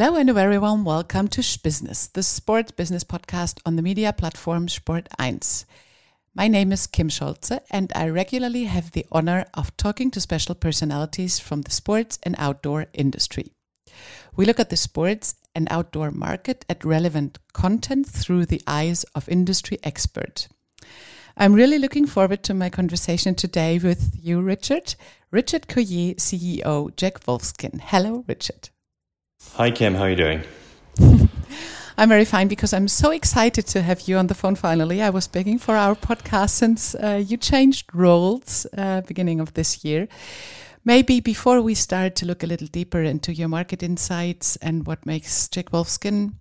Hello and a very warm welcome to Business, the sports business podcast on the media platform Sport 1. My name is Kim Scholze, and I regularly have the honor of talking to special personalities from the sports and outdoor industry. We look at the sports and outdoor market at relevant content through the eyes of industry expert. I'm really looking forward to my conversation today with you, Richard. Richard Collier, CEO, Jack Wolfskin. Hello, Richard. Hi, Kim. How are you doing? I'm very fine because I'm so excited to have you on the phone finally. I was begging for our podcast since uh, you changed roles uh, beginning of this year. Maybe before we start to look a little deeper into your market insights and what makes Jack Wolfskin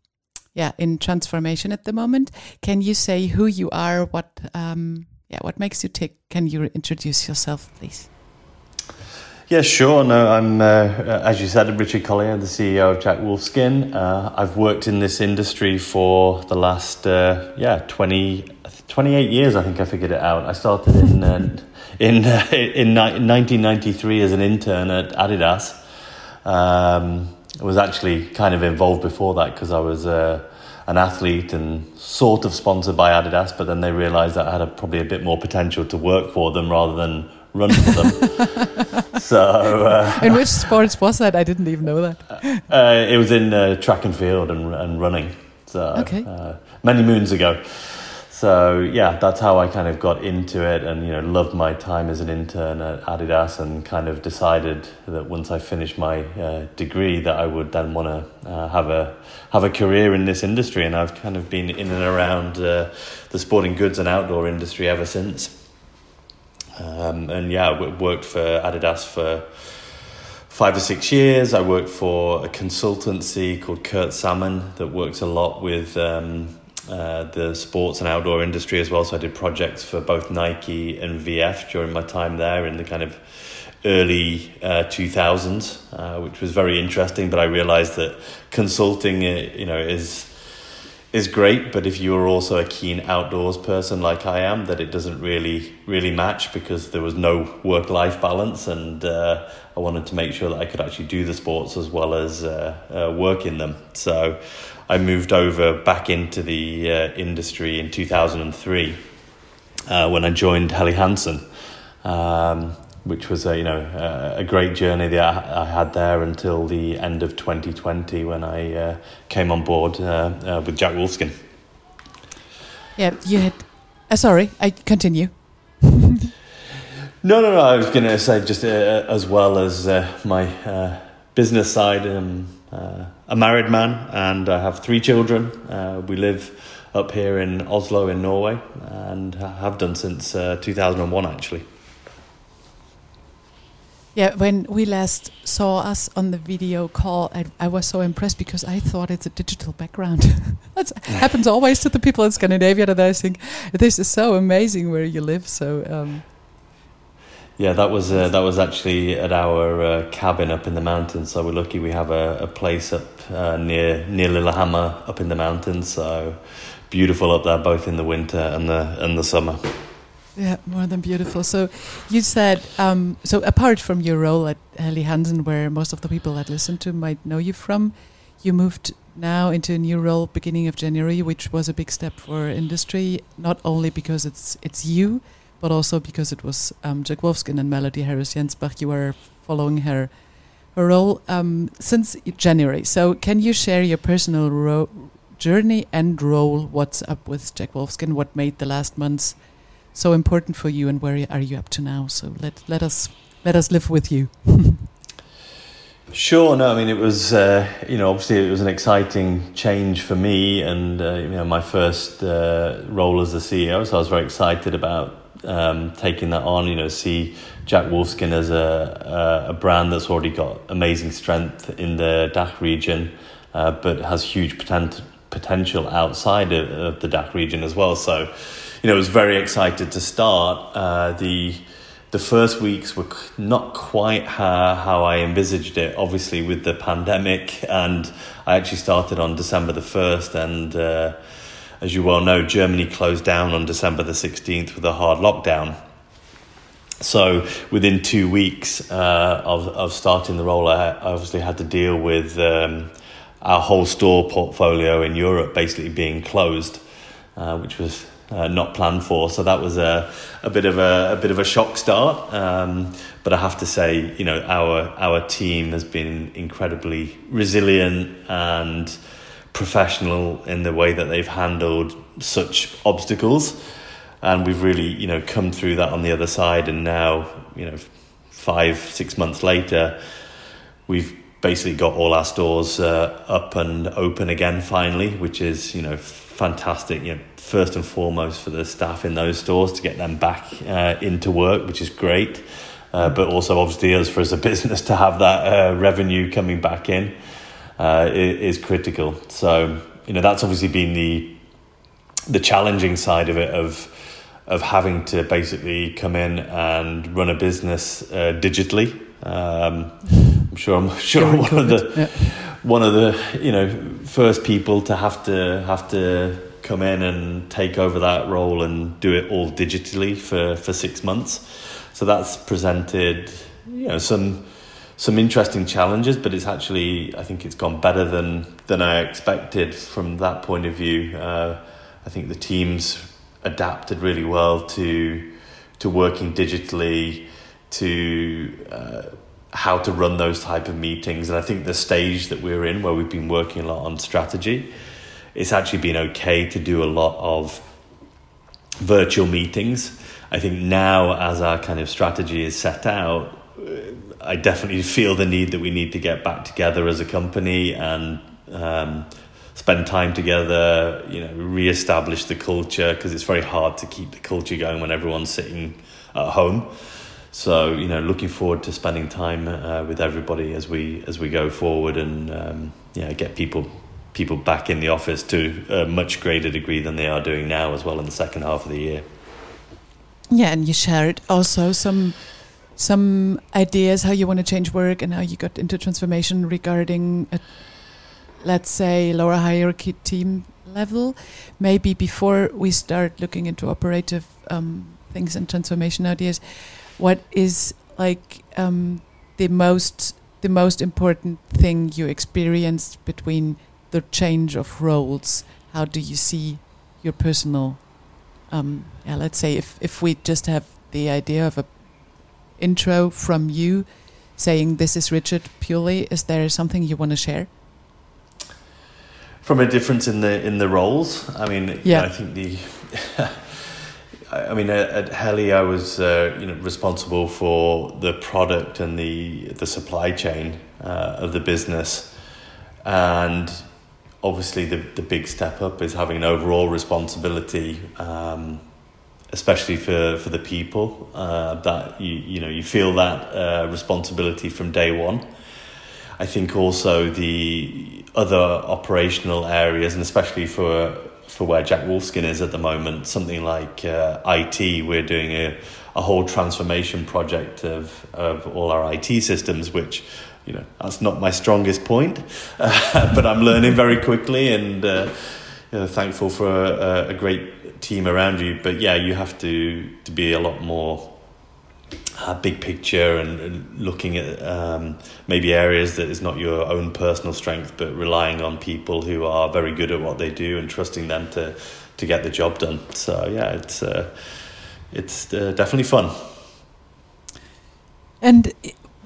yeah, in transformation at the moment, can you say who you are, what um, yeah, what makes you tick? Can you introduce yourself, please? Yeah, sure. No, I'm, uh, as you said, Richard Collier, the CEO of Jack Wolfskin. Uh, I've worked in this industry for the last, uh, yeah, 20, 28 years, I think I figured it out. I started in, uh, in, in 1993 as an intern at Adidas. Um, I was actually kind of involved before that because I was uh, an athlete and sort of sponsored by Adidas, but then they realized that I had a, probably a bit more potential to work for them rather than run for them. so, uh, in which sports was that? I didn't even know that. Uh, it was in uh, track and field and, and running. So, okay. Uh, many moons ago. So yeah, that's how I kind of got into it, and you know, loved my time as an intern at Adidas, and kind of decided that once I finished my uh, degree, that I would then want to uh, have a have a career in this industry, and I've kind of been in and around uh, the sporting goods and outdoor industry ever since. Um, and yeah, worked for Adidas for five or six years. I worked for a consultancy called Kurt Salmon that works a lot with um, uh, the sports and outdoor industry as well. So I did projects for both Nike and VF during my time there in the kind of early uh, 2000s, uh, which was very interesting. But I realized that consulting, uh, you know, is is great, but if you're also a keen outdoors person like I am, that it doesn't really really match because there was no work life balance, and uh, I wanted to make sure that I could actually do the sports as well as uh, uh, work in them. So I moved over back into the uh, industry in two thousand and three uh, when I joined Helly Hansen. Um, which was a you know a, a great journey that I, I, had there until the end of 2020 when I uh, came on board uh, uh, with Jack Wolfskin. Yeah, you had. Uh, sorry, I continue. no, no, no. I was going to say just uh, as well as uh, my business side. I'm a married man and I have three children. we live up here in Oslo in Norway and have done since 2001 actually. Yeah, when we last saw us on the video call, I, I was so impressed because I thought it's a digital background. that happens always to the people in Scandinavia that I think this is so amazing where you live. So. Um, yeah, that was uh, that was actually at our uh, cabin up in the mountains. So we're lucky we have a, a place up uh, near near Lillehammer up in the mountains. So beautiful up there, both in the winter and the and the summer. Yeah, more than beautiful. So you said, um, so apart from your role at Helly Hansen, where most of the people that listen to might know you from, you moved now into a new role beginning of January, which was a big step for industry, not only because it's it's you, but also because it was um, Jack Wolfskin and Melody Harris Jensbach. You were following her her role um, since January. So can you share your personal journey and role? What's up with Jack Wolfskin? What made the last months so important for you, and where are you up to now? So let let us let us live with you. Sure. No, I mean it was uh, you know obviously it was an exciting change for me, and uh, you know my first uh, role as the CEO, so I was very excited about um, taking that on. You know, see Jack Wolfskin as a a brand that's already got amazing strength in the DACH region, uh, but has huge potent- potential outside of, of the DACH region as well. So you know, was very excited to start. Uh, the the first weeks were not quite how, how I envisaged it, obviously, with the pandemic. And I actually started on December the 1st. And uh, as you well know, Germany closed down on December the 16th with a hard lockdown. So within two weeks uh, of, of starting the role, I obviously had to deal with um, our whole store portfolio in Europe basically being closed, uh, which was uh, not planned for. So that was a, a bit of a, a bit of a shock start. Um, but I have to say, you know, our our team has been incredibly resilient and professional in the way that they've handled such obstacles. And we've really, you know, come through that on the other side. And now, you know, five, six months later, we've basically got all our stores uh, up and open again finally, which is, you know, fantastic. You know, first and foremost for the staff in those stores to get them back uh, into work, which is great. Uh, but also, obviously, us for as a business to have that uh, revenue coming back in uh, is, is critical. So, you know, that's obviously been the the challenging side of it of of having to basically come in and run a business uh, digitally. Um, I'm sure I'm sure one of the yeah. One of the you know first people to have to have to come in and take over that role and do it all digitally for, for six months. So that's presented, you know, some some interesting challenges, but it's actually I think it's gone better than than I expected from that point of view. Uh, I think the teams adapted really well to to working digitally, to uh, how to run those type of meetings, and I think the stage that we're in, where we've been working a lot on strategy, it's actually been okay to do a lot of virtual meetings. I think now, as our kind of strategy is set out, I definitely feel the need that we need to get back together as a company and um, spend time together. You know, reestablish the culture because it's very hard to keep the culture going when everyone's sitting at home. So you know, looking forward to spending time uh, with everybody as we as we go forward and um, yeah, get people people back in the office to a much greater degree than they are doing now as well in the second half of the year. Yeah, and you shared also some some ideas how you want to change work and how you got into transformation regarding a, let's say lower hierarchy team level maybe before we start looking into operative um, things and transformation ideas what is like um, the most the most important thing you experienced between the change of roles, how do you see your personal? Um, yeah, let's say if if we just have the idea of a intro from you saying this is Richard purely, is there something you want to share? From a difference in the in the roles, I mean, yeah, I think the. I mean, at, Helly, I was uh, you know responsible for the product and the the supply chain uh, of the business, and obviously the, the big step up is having an overall responsibility um, especially for, for the people uh, that you, you know you feel that uh, responsibility from day one. I think also the other operational areas and especially for for where Jack Wolfskin is at the moment something like uh, IT we're doing a, a whole transformation project of, of all our IT systems which you know that's not my strongest point, uh, but I'm learning very quickly and uh, you know, thankful for a, a, great team around you. But yeah, you have to to be a lot more uh, big picture and, and looking at um, maybe areas that is not your own personal strength, but relying on people who are very good at what they do and trusting them to to get the job done. So yeah, it's uh, it's uh, definitely fun. And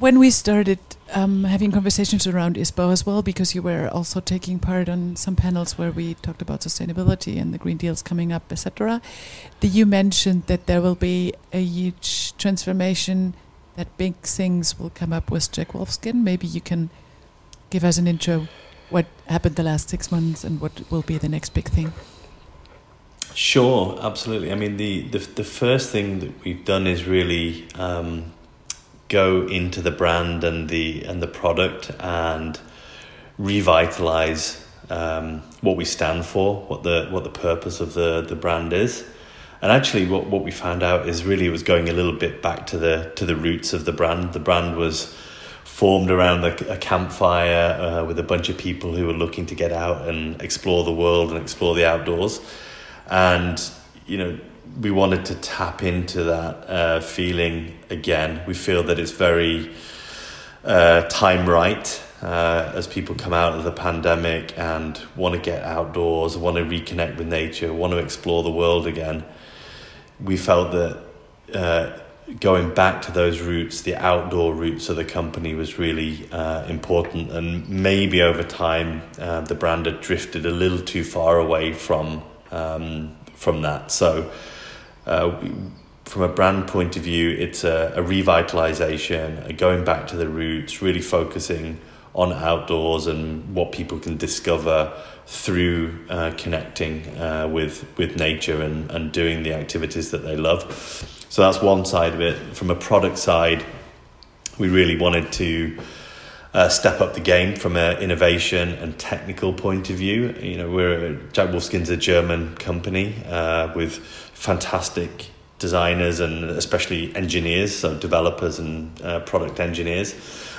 when we started um, having conversations around ISPO as well, because you were also taking part on some panels where we talked about sustainability and the Green Deals coming up, etc. You mentioned that there will be a huge transformation, that big things will come up with Jack Wolfskin. Maybe you can give us an intro. What happened the last six months, and what will be the next big thing? Sure, absolutely. I mean, the the, the first thing that we've done is really. Um, go into the brand and the and the product and revitalize um, what we stand for, what the what the purpose of the the brand is. And actually, what, what we found out is really it was going a little bit back to the to the roots of the brand. The brand was formed around a, a campfire uh, with a bunch of people who were looking to get out and explore the world and explore the outdoors. And you know, we wanted to tap into that uh, feeling again. We feel that it's very uh, time right uh, as people come out of the pandemic and want to get outdoors, want to reconnect with nature, want to explore the world again, we felt that uh, going back to those roots, the outdoor roots of the company was really uh, important. And maybe over time, uh, the brand had drifted a little too far away from um, from that. So, uh, from a brand point of view, it's a, a revitalization, a going back to the roots, really focusing on outdoors and what people can discover through uh, connecting uh, with with nature and, and doing the activities that they love. So that's one side of it. From a product side, we really wanted to uh, step up the game from an innovation and technical point of view. You know, we're Jack Wolfskin's a German company uh, with fantastic designers and especially engineers, so developers and uh, product engineers,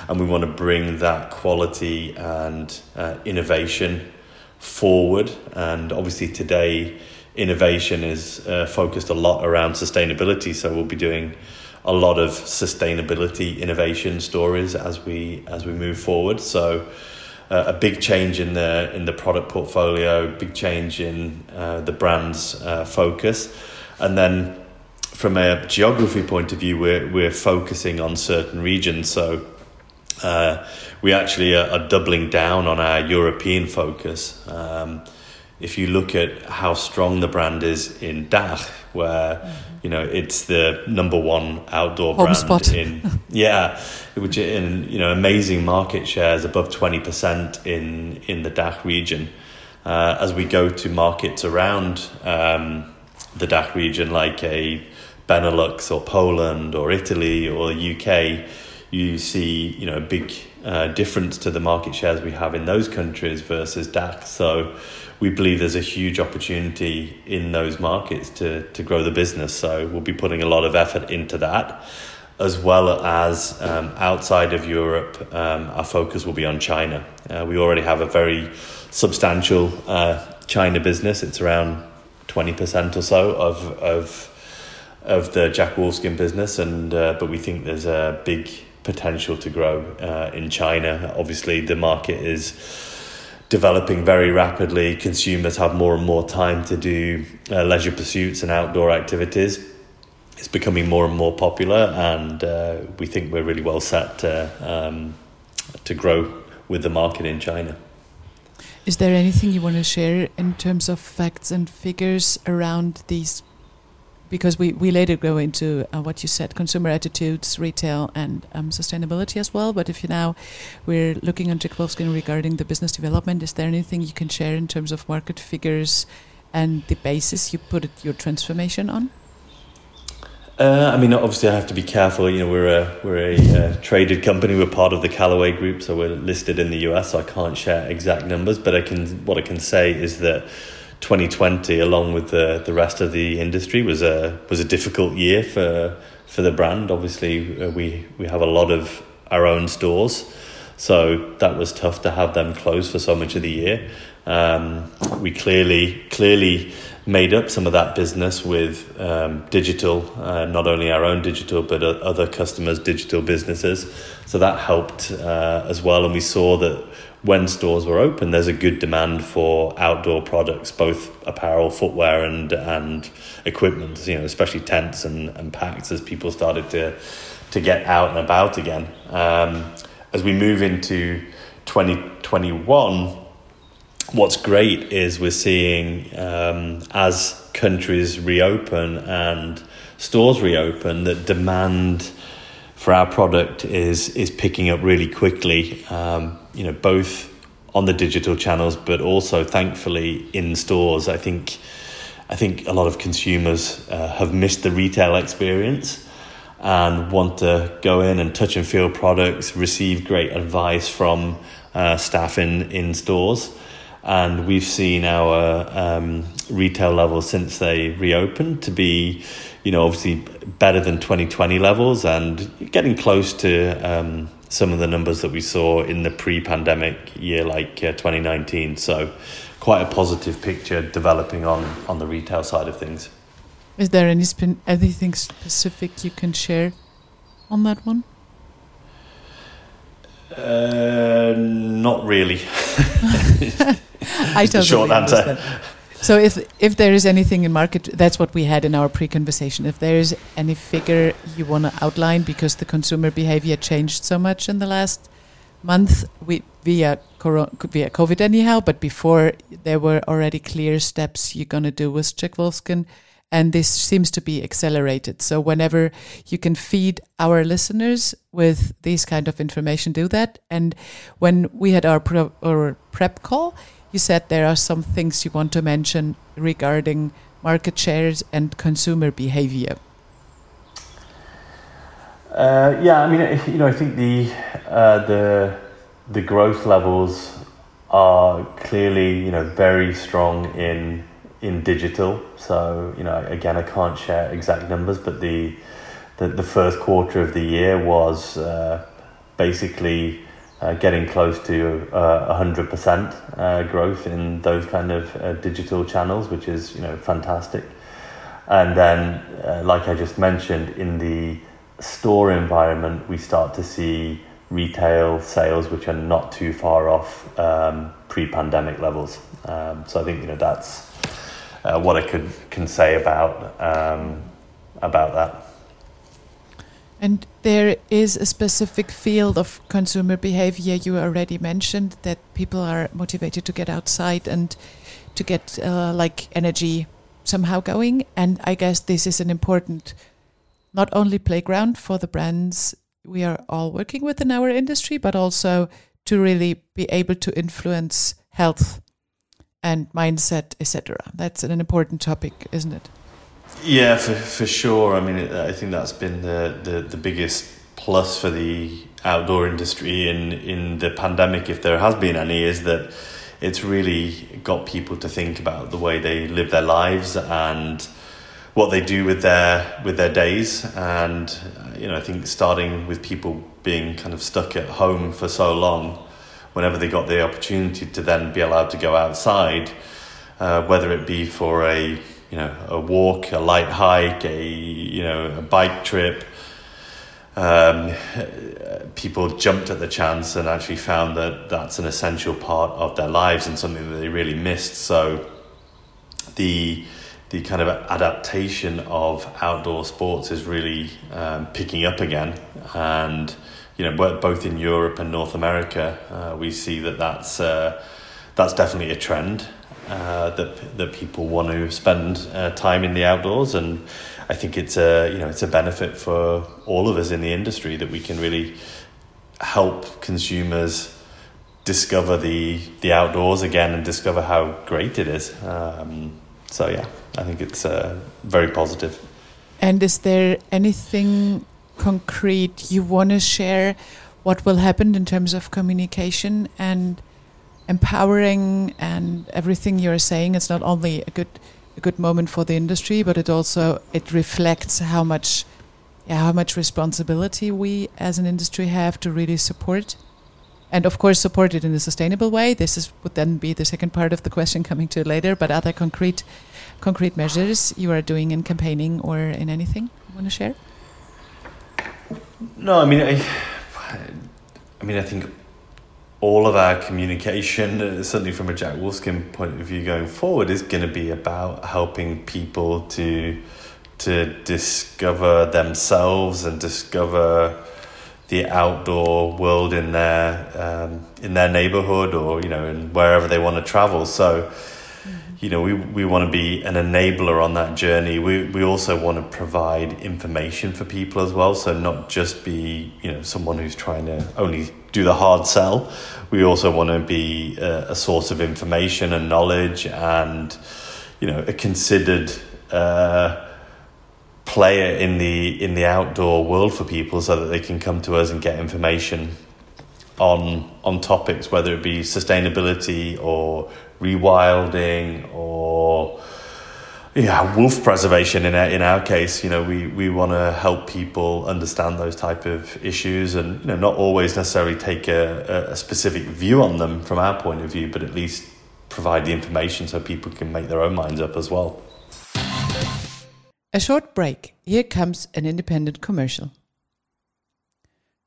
and we want to bring that quality and uh, innovation forward. And obviously today, innovation is uh, focused a lot around sustainability. So we'll be doing a lot of sustainability innovation stories as we as we move forward. So. Uh, a big change in the in the product portfolio, big change in uh, the brand's uh, focus, and then from a geography point of view, we're we're focusing on certain regions. So uh, we actually are, are, doubling down on our European focus. Um, if you look at how strong the brand is in DACH, where mm-hmm. you know it's the number one outdoor Home brand spot. in yeah, which in you know amazing market shares above twenty percent in in the DACH region. Uh, as we go to markets around um, the DACH region, like a Benelux or Poland or Italy or UK, you see you know a big uh, difference to the market shares we have in those countries versus DACH. So we believe there's a huge opportunity in those markets to to grow the business. So we'll be putting a lot of effort into that. As well as um, outside of Europe, um, our focus will be on China. Uh, we already have a very substantial uh, China business. It's around 20% or so of, of of the Jack Wolfskin business, and uh, but we think there's a big potential to grow uh, in China. Obviously, the market is developing very rapidly. Consumers have more and more time to do uh, leisure pursuits and outdoor activities. It's becoming more and more popular, and uh, we think we're really well set to, um, to grow with the market in China. Is there anything you want to share in terms of facts and figures around these? Because we, we later go into uh, what you said consumer attitudes retail and um, sustainability as well but if you now we're looking into Wolfskin regarding the business development is there anything you can share in terms of market figures and the basis you put your transformation on uh, I mean, obviously, I have to be careful. You know, we're a we're a uh, traded company. We're part of the Callaway Group, so we're listed in the US. So I can't share exact numbers, but I can. What I can say is that 2020, along with the the rest of the industry, was a was a difficult year for for the brand. Obviously, uh, we we have a lot of our own stores, so that was tough to have them closed for so much of the year. Um, we clearly clearly made up some of that business with um, digital, uh, not only our own digital, but other customers' digital businesses. So that helped uh, as well. And we saw that when stores were open, there's a good demand for outdoor products, both apparel, footwear, and and equipment. You know, especially tents and, and packs as people started to to get out and about again. Um, as we move into 2021, what's great is we're seeing um, as countries reopen and stores reopen that demand for our product is is picking up really quickly. Um, you know, both on the digital channels, but also thankfully in stores. I think I think a lot of consumers uh, have missed the retail experience and want to go in and touch and feel products, receive great advice from uh, staff in in stores. And we've seen our um, retail levels since they reopened to be you know, obviously better than 2020 levels and getting close to um, some of the numbers that we saw in the pre-pandemic year like uh, 2019. So quite a positive picture developing on, on the retail side of things. Is there any sp- anything specific you can share on that one? Uh, not really. I totally short understand. answer. So if if there is anything in market, that's what we had in our pre-conversation. If there is any figure you want to outline because the consumer behavior changed so much in the last month, we via corona, via COVID anyhow, but before there were already clear steps you're going to do with Jack Wolfskin and this seems to be accelerated. So whenever you can feed our listeners with this kind of information, do that. And when we had our, pre- our prep call, you said there are some things you want to mention regarding market shares and consumer behavior. Uh, yeah, I mean, you know, I think the uh, the the growth levels are clearly, you know, very strong in in digital. So, you know, again, I can't share exact numbers, but the the, the first quarter of the year was uh, basically uh, getting close to uh, 100% uh, growth in those kind of uh, digital channels, which is, you know, fantastic. And then, like I just mentioned, in the store environment, we start to see retail sales which are not too far off um, pre-pandemic levels. Um, so I think you know that's what I could can say about um, about that. And there is a specific field of consumer behavior you already mentioned that people are motivated to get outside and to get uh, like energy somehow going. And I guess this is an important, not only playground for the brands we are all working with in our industry, but also to really be able to influence health and mindset, etc. That's an important topic, isn't it? Yeah, for for sure. I mean, I think that's been the, the, the biggest plus for the outdoor industry in in the pandemic, if there has been any, is that it's really got people to think about the way they live their lives and what they do with their with their days and you know I think starting with people being kind of stuck at home for so long whenever they got the opportunity to then be allowed to go outside, uh, whether it be for a you know a walk, a light hike, a you know a bike trip. Um, people jumped at the chance and actually found that that's an essential part of their lives and something that they really missed. So the the kind of adaptation of outdoor sports is really um, picking up again and you know, both in Europe and North America, uh, we see that that's uh, that's definitely a trend uh, that that people want to spend uh, time in the outdoors, and I think it's a you know it's a benefit for all of us in the industry that we can really help consumers discover the the outdoors again and discover how great it is. Um, so yeah, I think it's uh, very positive. And is there anything concrete you want to share what will happen in terms of communication and empowering and everything you're saying it's not only a good a good moment for the industry but it also it reflects how much yeah, how much responsibility we as an industry have to really support. And of course support it in a sustainable way. This is would then be the second part of the question coming to later but other concrete concrete measures you are doing in campaigning or in anything you want to share? No, I mean, I, I mean, I think all of our communication, uh, certainly from a Jack Wolfskin point of view going forward, is going to be about helping people to to discover themselves and discover the outdoor world in their um, in their neighborhood or you know in wherever they want to travel. So you know, we, we want to be an enabler on that journey. We, we also want to provide information for people as well. So not just be, you know, someone who's trying to only do the hard sell. We also want to be a, a source of information and knowledge and, you know, a considered, uh, player in the in the outdoor world for people so that they can come to us and get information on on topics whether it be sustainability or rewilding or yeah, wolf preservation in our, in our case, you know, we, we want to help people understand those type of issues and, you know, not always necessarily take a, a specific view on them from our point of view, but at least provide the information so people can make their own minds up as well. A short break. Here comes an independent commercial.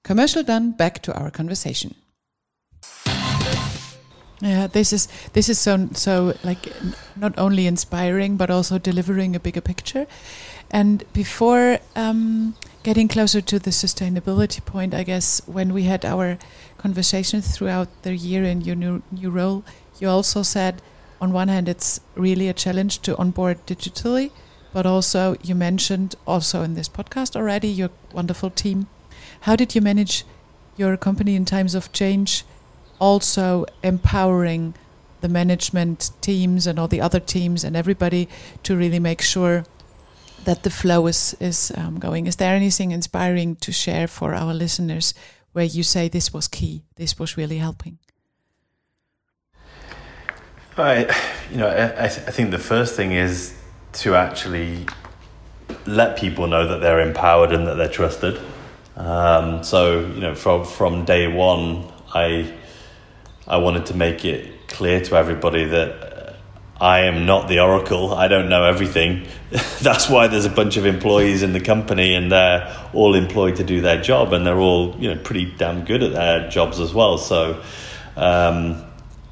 Commercial done, back to our conversation. Yeah, this is this is so so like not only inspiring but also delivering a bigger picture. And before um, getting closer to the sustainability point, I guess when we had our conversation throughout the year in your new, new role, you also said on one hand it's really a challenge to onboard digitally, but also you mentioned also in this podcast already your wonderful team. How did you manage your company in times of change? Also empowering the management teams and all the other teams and everybody to really make sure that the flow is is um, going. Is there anything inspiring to share for our listeners where you say this was key, this was really helping? I, you know, I, I think the first thing is to actually let people know that they're empowered and that they're trusted. Um, so, you know, from from day one, I I wanted to make it clear to everybody that I am not the oracle. I don't know everything. That's why there's a bunch of employees in the company, and they're all employed to do their job, and they're all you know pretty damn good at their jobs as well. So. Um,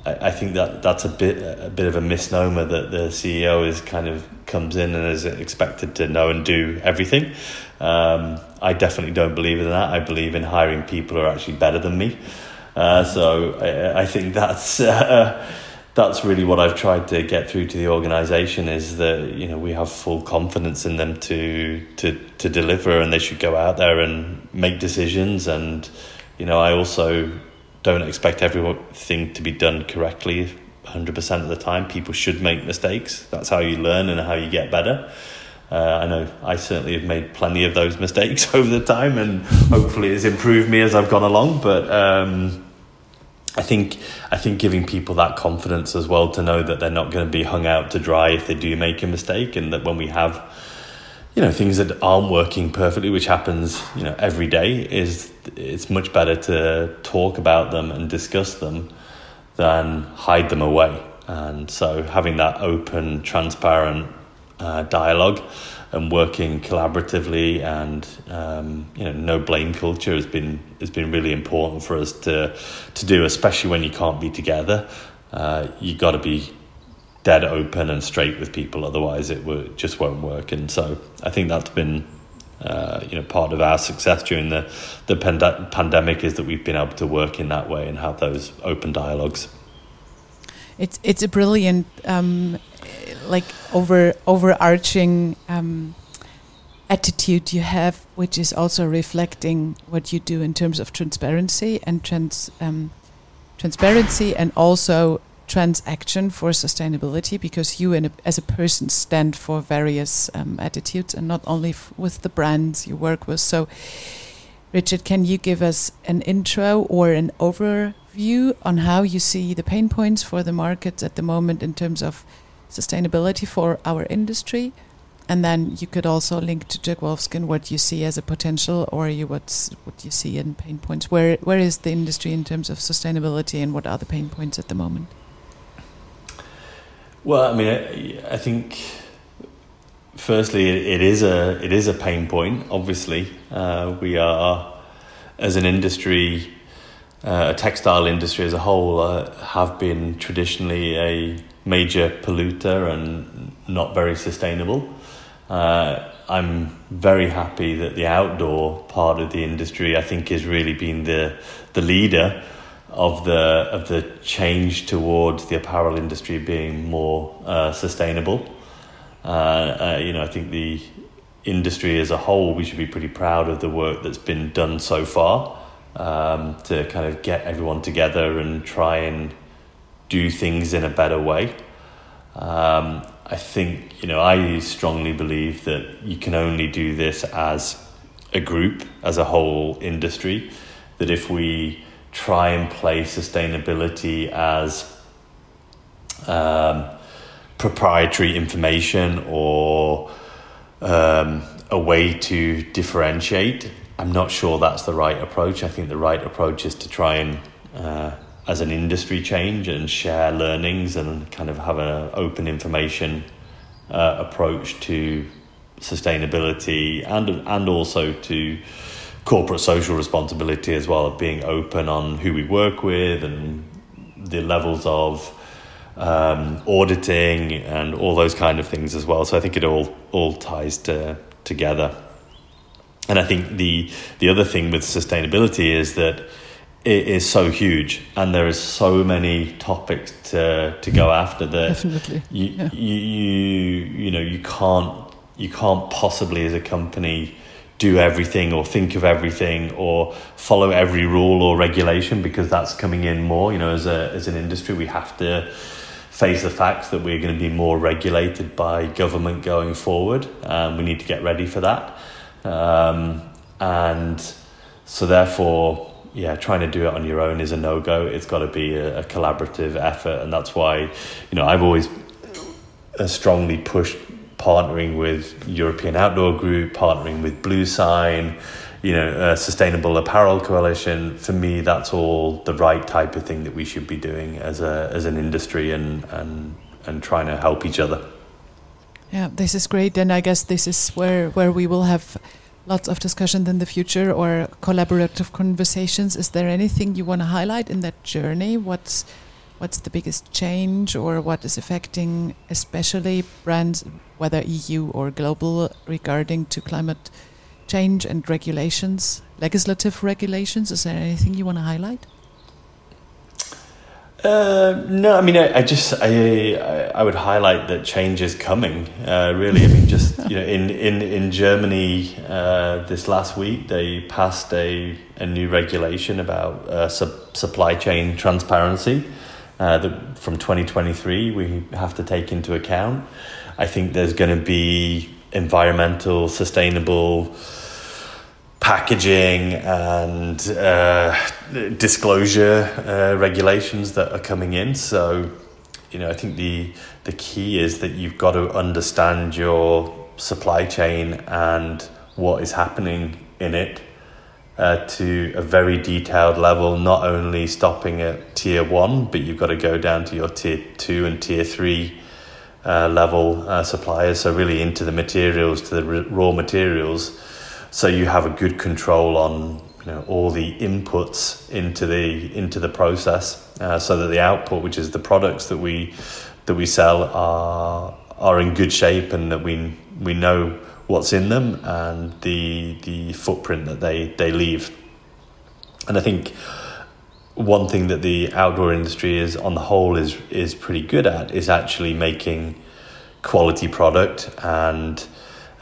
I, I think that that's a bit a bit of a misnomer that the CEO is kind of comes in and is expected to know and do everything. Um, I definitely don't believe in that. I believe in hiring people who are actually better than me. Uh, so I, I, think that's uh, that's really what I've tried to get through to the organisation is that you know we have full confidence in them to to to deliver, and they should go out there and make decisions. And you know, I also don't expect everything to be done correctly. 100% of the time, people should make mistakes. That's how you learn and how you get better. Uh, I know I certainly have made plenty of those mistakes over the time, and hopefully it's improved me as I've gone along. But um, I think I think giving people that confidence as well to know that they're not going to be hung out to dry if they do make a mistake, and that when we have you know things that aren't working perfectly, which happens you know every day, is it's much better to talk about them and discuss them than hide them away. And so having that open, transparent uh, dialogue and working collaboratively and um, you know no blame culture has been has been really important for us to to do, especially when you can't be together. Uh, you got to be dead open and straight with people, otherwise it w- just won't work. And so I think that's been. Uh, you know, part of our success during the the pand- pandemic is that we've been able to work in that way and have those open dialogues. It's it's a brilliant um, like over overarching um, attitude you have, which is also reflecting what you do in terms of transparency and trans um, transparency and also transaction for sustainability because you a, as a person stand for various um, attitudes and not only with the brands you work with. So richard can you give us an intro or an overview on how you see the pain points for the markets at the moment in terms of sustainability for our industry. And then you could also link to Jack Wolfskin what you see as a potential or you what's what you see in pain points. Where where is the industry in terms of sustainability and what are the pain points at the moment? Well, I mean, I, I think firstly it, it is a it is a pain point. Obviously, uh, we are as an industry, uh, textile industry as a whole, uh, have been traditionally a major polluter and not very sustainable. Uh, I'm very happy that the outdoor part of the industry, I think, has really been the the leader of the of the change towards the apparel industry being more uh, sustainable. Uh, uh, you know, I think the industry as a whole, we should be pretty proud of the work that's been done so far um, to kind of get everyone together and try and do things in a better way. Um, I think, you know, I strongly believe that you can only do this as a group, as a whole industry, that if we try and play sustainability as um, proprietary information or um, a way to differentiate, I'm not sure that's the right approach. I think the right approach is to try and uh, as an industry change and share learnings and kind of have an open information uh, approach to sustainability and and also to corporate social responsibility as well of being open on who we work with and the levels of um, auditing and all those kind of things as well. So I think it all all ties to, together. And I think the the other thing with sustainability is that it is so huge and there is so many topics to to go after that definitely. you, yeah. you you you know you can't you can't possibly as a company do everything or think of everything or follow every rule or regulation because that's coming in more. You know as a as an industry we have to face the fact that we're going to be more regulated by government going forward. And we need to get ready for that um, and so therefore yeah, trying to do it on your own is a no go. It's got to be a, a, collaborative effort, and that's why you know I've always uh, strongly pushed partnering with European Outdoor Group, partnering with Bluesign, you know, a Sustainable Apparel Coalition. For me, that's all the right type of thing that we should be doing as a as an industry and and and trying to help each other. Yeah, this is great, and I guess this is where where we will have lots of discussion in the future or collaborative conversations. Is there anything you want to highlight in that journey? What's what's the biggest change or what is affecting especially brands, whether EU or global, regarding to climate change and regulations, legislative regulations? Is there anything you want to highlight? Uh, no, I mean, I, I just I, I would highlight that change is coming. Uh, really, I mean, just you know, in in in Germany uh, this last week they passed a a new regulation about uh, supply chain transparency. Uh, that from 2023 we have to take into account. I think there's going to be environmental, sustainable packaging and disclosure uh, regulations that are coming in. So, you know, I think the the key is that you've got to understand your supply chain and what is happening in it uh, to a very detailed level. Not only stopping at tier one, but you've got to go down to your tier two and tier three. Uh, level uh, suppliers, so really into the materials, to the raw materials, so you have a good control on you know all the inputs into the into the process, uh, so that the output, which is the products that we that we sell, are are in good shape, and that we we know what's in them and the the footprint that they they leave. And I think one thing that the outdoor industry is on the whole is is pretty good at is actually making quality product and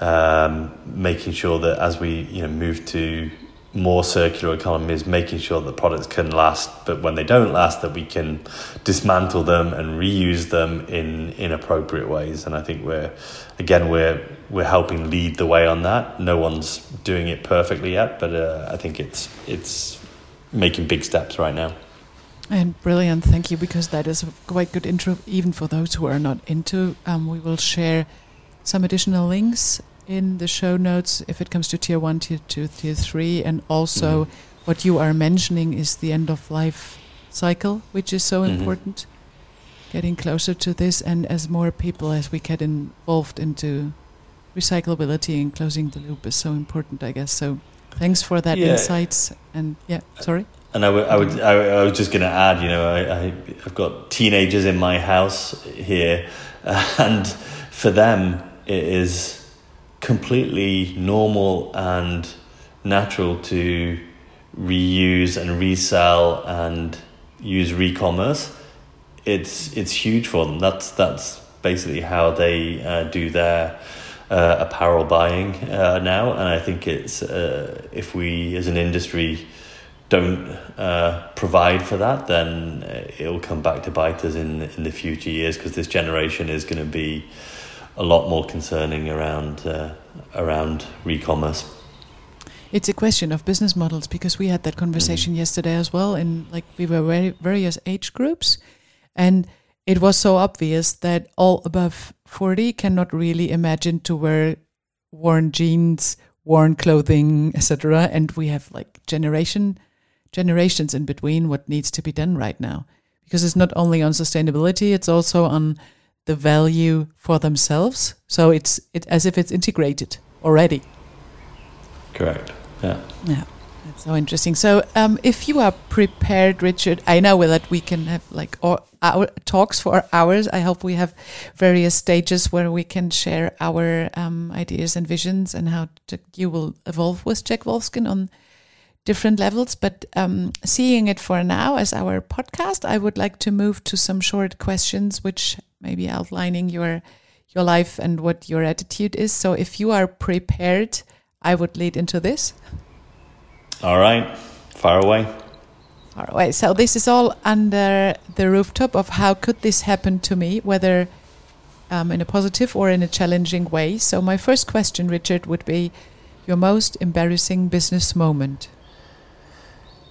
um, making sure that as we you know move to more circular economies, making sure that products can last, but when they don't last, that we can dismantle them and reuse them in in appropriate ways. And I think we're again we're we're helping lead the way on that. No one's doing it perfectly yet, but uh, I think it's it's making big steps right now. And brilliant, thank you, because that is a quite good intro, even for those who are not into. Um, we will share some additional links in the show notes if it comes to tier one, tier two, tier three, and also mm-hmm. what you are mentioning is the end of life cycle, which is so mm-hmm. important. Getting closer to this, and as more people as we get involved into recyclability and closing the loop is so important, I guess. So, thanks for that yeah. insights. And yeah, sorry. And I, w- I would, I, I was just going to add, you know, I, I, have got teenagers in my house here, and for them, it is completely normal and natural to reuse and resell and use re-commerce it's it's huge for them. That's that's basically how they uh, do their uh, apparel buying uh, now. And i think it's uh, if we as an industry don't uh, provide for that then it'll come back to bite us in in the future years because this generation is going to be a lot more concerning around uh, around re-commerce. It's a question of business models because we had that conversation mm. yesterday as well, and like we were very various age groups, and it was so obvious that all above forty cannot really imagine to wear worn jeans, worn clothing, etc. And we have like generation generations in between what needs to be done right now because it's not only on sustainability; it's also on the value for themselves. So it's it as if it's integrated already. Correct. Yeah. Yeah. That's so interesting. So, um, if you are prepared, Richard, I know that we can have like our talks for hours. I hope we have various stages where we can share our um, ideas and visions and how to, you will evolve with Jack Wolfskin on different levels. But um, seeing it for now as our podcast, I would like to move to some short questions, which maybe outlining your your life and what your attitude is. So, if you are prepared, I would lead into this. All right, far away. Far away. So this is all under the rooftop of how could this happen to me, whether um, in a positive or in a challenging way. So my first question, Richard, would be your most embarrassing business moment.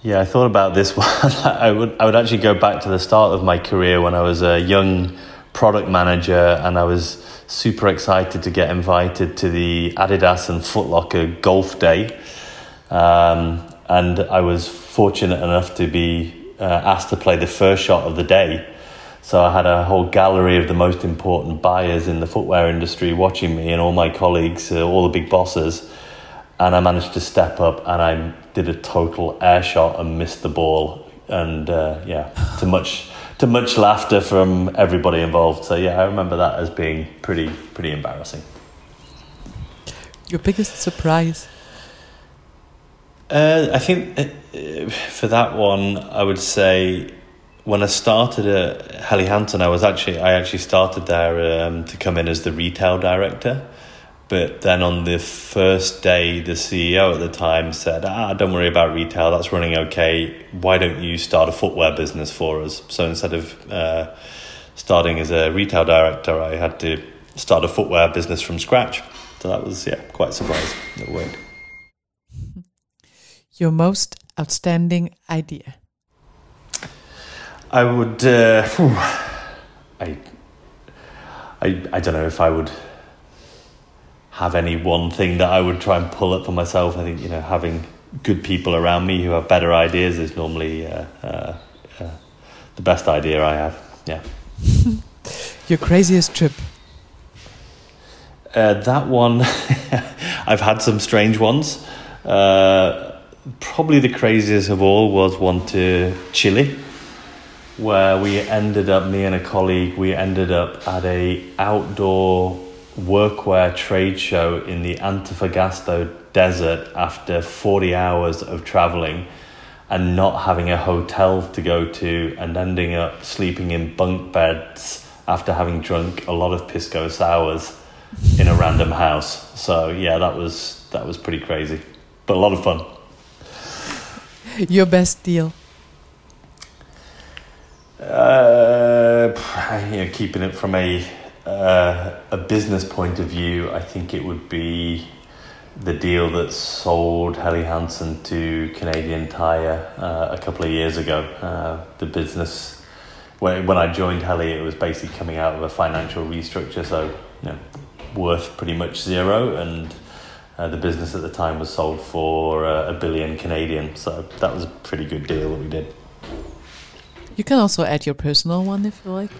Yeah, I thought about this one. I would I would actually go back to the start of my career when I was a young product manager and I was super excited to get invited to the Adidas and Footlocker Golf Day um, and I was fortunate enough to be uh, asked to play the first shot of the day. So I had a whole gallery of the most important buyers in the footwear industry watching me and all my colleagues, uh, all the big bosses. And I managed to step up and I did a total air shot and missed the ball. And uh, yeah, to much to much laughter from everybody involved. So yeah, I remember that as being pretty pretty embarrassing. Your biggest surprise? Uh, I think uh, for that one, I would say when I started at Helly Hansen, I was actually I actually started there um, to come in as the retail director. But then on the first day, the CEO at the time said, "Ah, don't worry about retail. That's running okay. Why don't you start a footwear business for us?" So instead of uh, starting as a retail director, I had to start a footwear business from scratch. So that was yeah, quite surprised. It worked your most outstanding idea? I would. Uh, I, I. I don't know if I would have any one thing that I would try and pull up for myself. I think you know having good people around me who have better ideas is normally uh, uh, uh the best idea I have. Yeah. Your craziest trip. Uh, that one, I've had some strange ones. Uh, probably the craziest of all was one to Chile, where we ended up, me and a colleague, we ended up at a outdoor workwear trade show in the Antofagasta desert after 40 hours of traveling and not having a hotel to go to and ending up sleeping in bunk beds after having drunk a lot of pisco sours in a random house. So yeah, that was that was pretty crazy, but a lot of fun. Your best deal? Uh, you know, keeping it from a uh, a business point of view, I think it would be the deal that sold Helly Hansen to Canadian Tire uh, a couple of years ago. Uh, the business, when, when I joined Helly, it was basically coming out of a financial restructure, so you know, worth pretty much zero, and uh, the business at the time was sold for uh, a billion Canadian, so that was a pretty good deal that we did. You can also add your personal one if you like.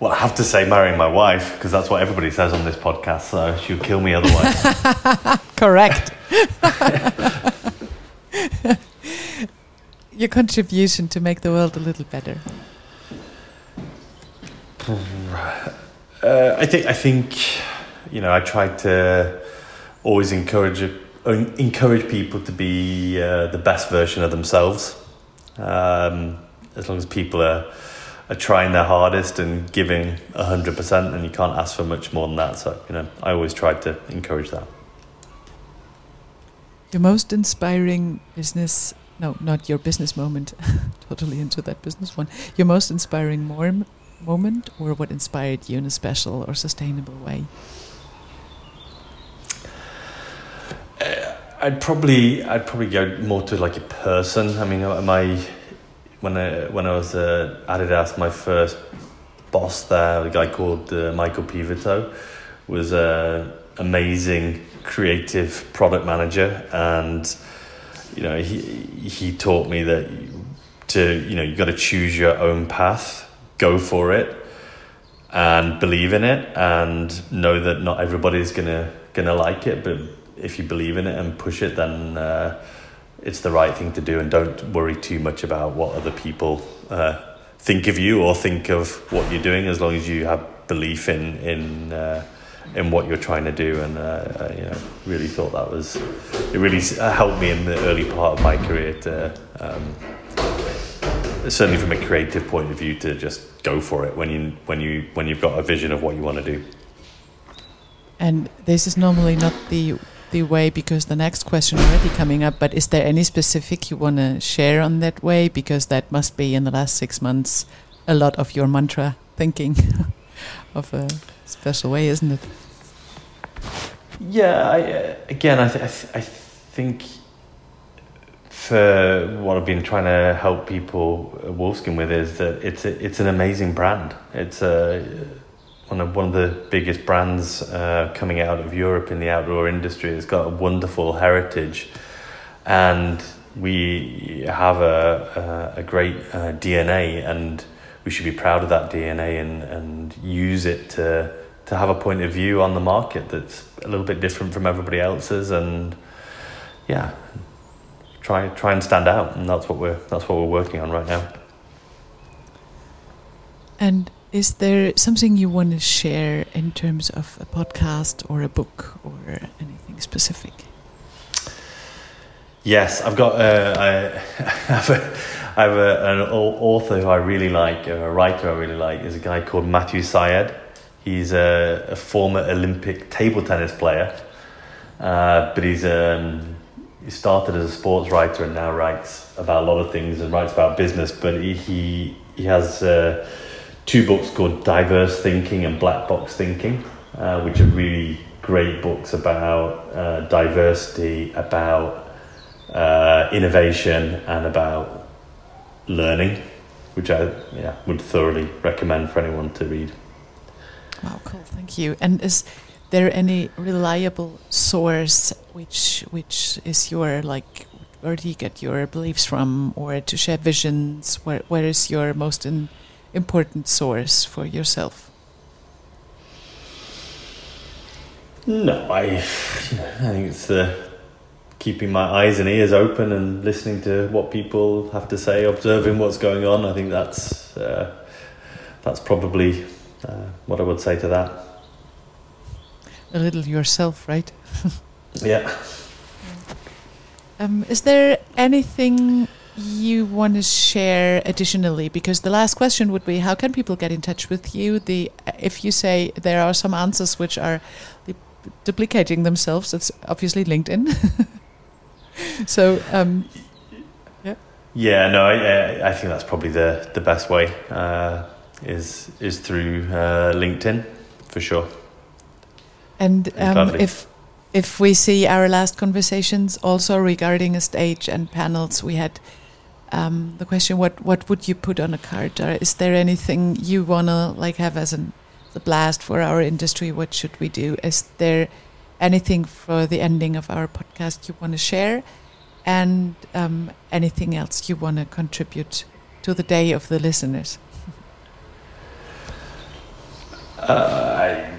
Well, I have to say, marrying my wife, because that's what everybody says on this podcast, so she'll kill me otherwise. Correct. your contribution to make the world a little better. Uh, I think. I think you know, I try to always encourage encourage people to be uh, the best version of themselves. Um, as long as people are are trying their hardest and giving hundred percent, and you can't ask for much more than that. So you know, I always try to encourage that. Your most inspiring business no, not your business moment. totally into that business one. Your most inspiring more moment, or what inspired you in a special or sustainable way? Uh, I'd probably I'd probably go more to like a person. I mean, my when I when I was at Adidas, my first boss there, a guy called uh, Michael Pivito, was an amazing creative product manager, and you know he he taught me that to you know you got to choose your own path, go for it, and believe in it, and know that not everybody's gonna gonna like it, but if you believe in it and push it, then uh, it's the right thing to do, and don't worry too much about what other people uh, think of you or think of what you're doing, as long as you have belief in in uh, in what you're trying to do. And uh, you know, really thought that was it. Really helped me in the early part of my career to. Um, certainly from a creative point of view to just go for it when you when you when you've got a vision of what you want to do and this is normally not the the way because the next question already coming up. But is there any specific you want to share on that way? Because that must be in the last six months a lot of your mantra thinking of a special way, isn't it? Yeah. I, uh, again, I, th- I, th- I think for what I've been trying to help people uh, Wolfskin with is that it's a, it's an amazing brand. It's a one of one of the biggest brands uh, coming out of Europe in the outdoor industry. It's got a wonderful heritage, and we have a a, a great uh, DNA, and we should be proud of that DNA and and use it to to have a point of view on the market that's a little bit different from everybody else's, and yeah, try try and stand out, and that's what we're that's what we're working on right now. And is there something you want to share in terms of a podcast or a book or anything specific? Yes, I've got. Uh, I have, a, I have a, an author who I really like, a writer I really like, is a guy called Matthew Syed. He's a, a former Olympic table tennis player, uh, but he's um, he started as a sports writer and now writes about a lot of things and writes about business. But he he, he has. Uh, two books called Diverse Thinking and Black Box Thinking, uh, which are really great books about uh, diversity, about uh, innovation, and about learning, which I yeah, would thoroughly recommend for anyone to read. Wow, cool, thank you. And is there any reliable source which which is your like where do you get your beliefs from or to share visions where where is your most in important source for yourself? No, I, I think it's the keeping my eyes and ears open and listening to what people have to say, observing what's going on. I think that's uh, that's probably uh, what I would say to that. A little yourself, right? yeah. Um, is there anything you want to share additionally? Because the last question would be, how can people get in touch with you? The if you say there are some answers which are duplicating themselves, it's obviously LinkedIn. so. Um, yeah. Yeah, no, I, I think that's probably the the best way. Uh, is is through uh, LinkedIn for sure. And um, if if we see our last conversations also regarding a stage and panels, we had um, the question what what would you put on a card? Or is there anything you wanna like have as an the blast for our industry? What should we do? Is there anything for the ending of our podcast you want to share? And um, anything else you want to contribute to the day of the listeners? Uh, I,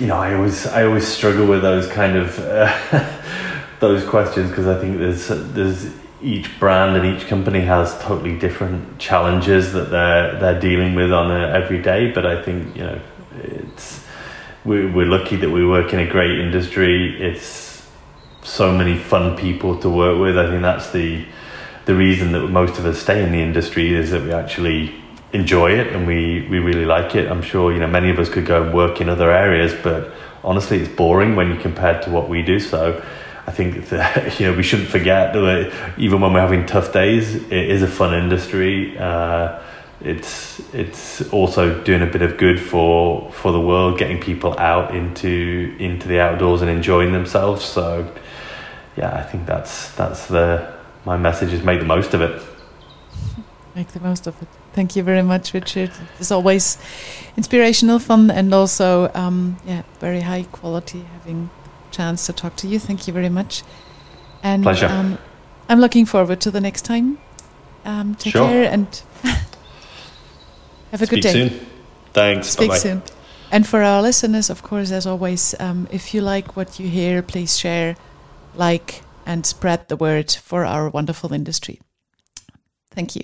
you know I always I always struggle with those kind of uh, those questions because I think there's there's each brand and each company has totally different challenges that they're they're dealing with on a every day. But I think you know it's we're, we're lucky that we work in a great industry. It's so many fun people to work with. I think that's the the reason that most of us stay in the industry is that we actually enjoy it and we, we really like it. I'm sure you know many of us could go and work in other areas, but honestly, it's boring when you compare to what we do. So I think that, you know we shouldn't forget that even when we're having tough days, it is a fun industry. Uh, it's it's also doing a bit of good for for the world, getting people out into into the outdoors and enjoying themselves. So yeah, I think that's that's the my message is make the most of it. Make the most of it. Thank you very much, Richard. It's always inspirational, fun, and also um, yeah, very high quality having chance to talk to you. Thank you very much. And Pleasure. Um, I'm looking forward to the next time. Um, take sure. care and have a Speak good day. Soon. Thanks. Speak Bye-bye. soon. And for our listeners, of course, as always, um, if you like what you hear, please share, like, and spread the word for our wonderful industry. Thank you.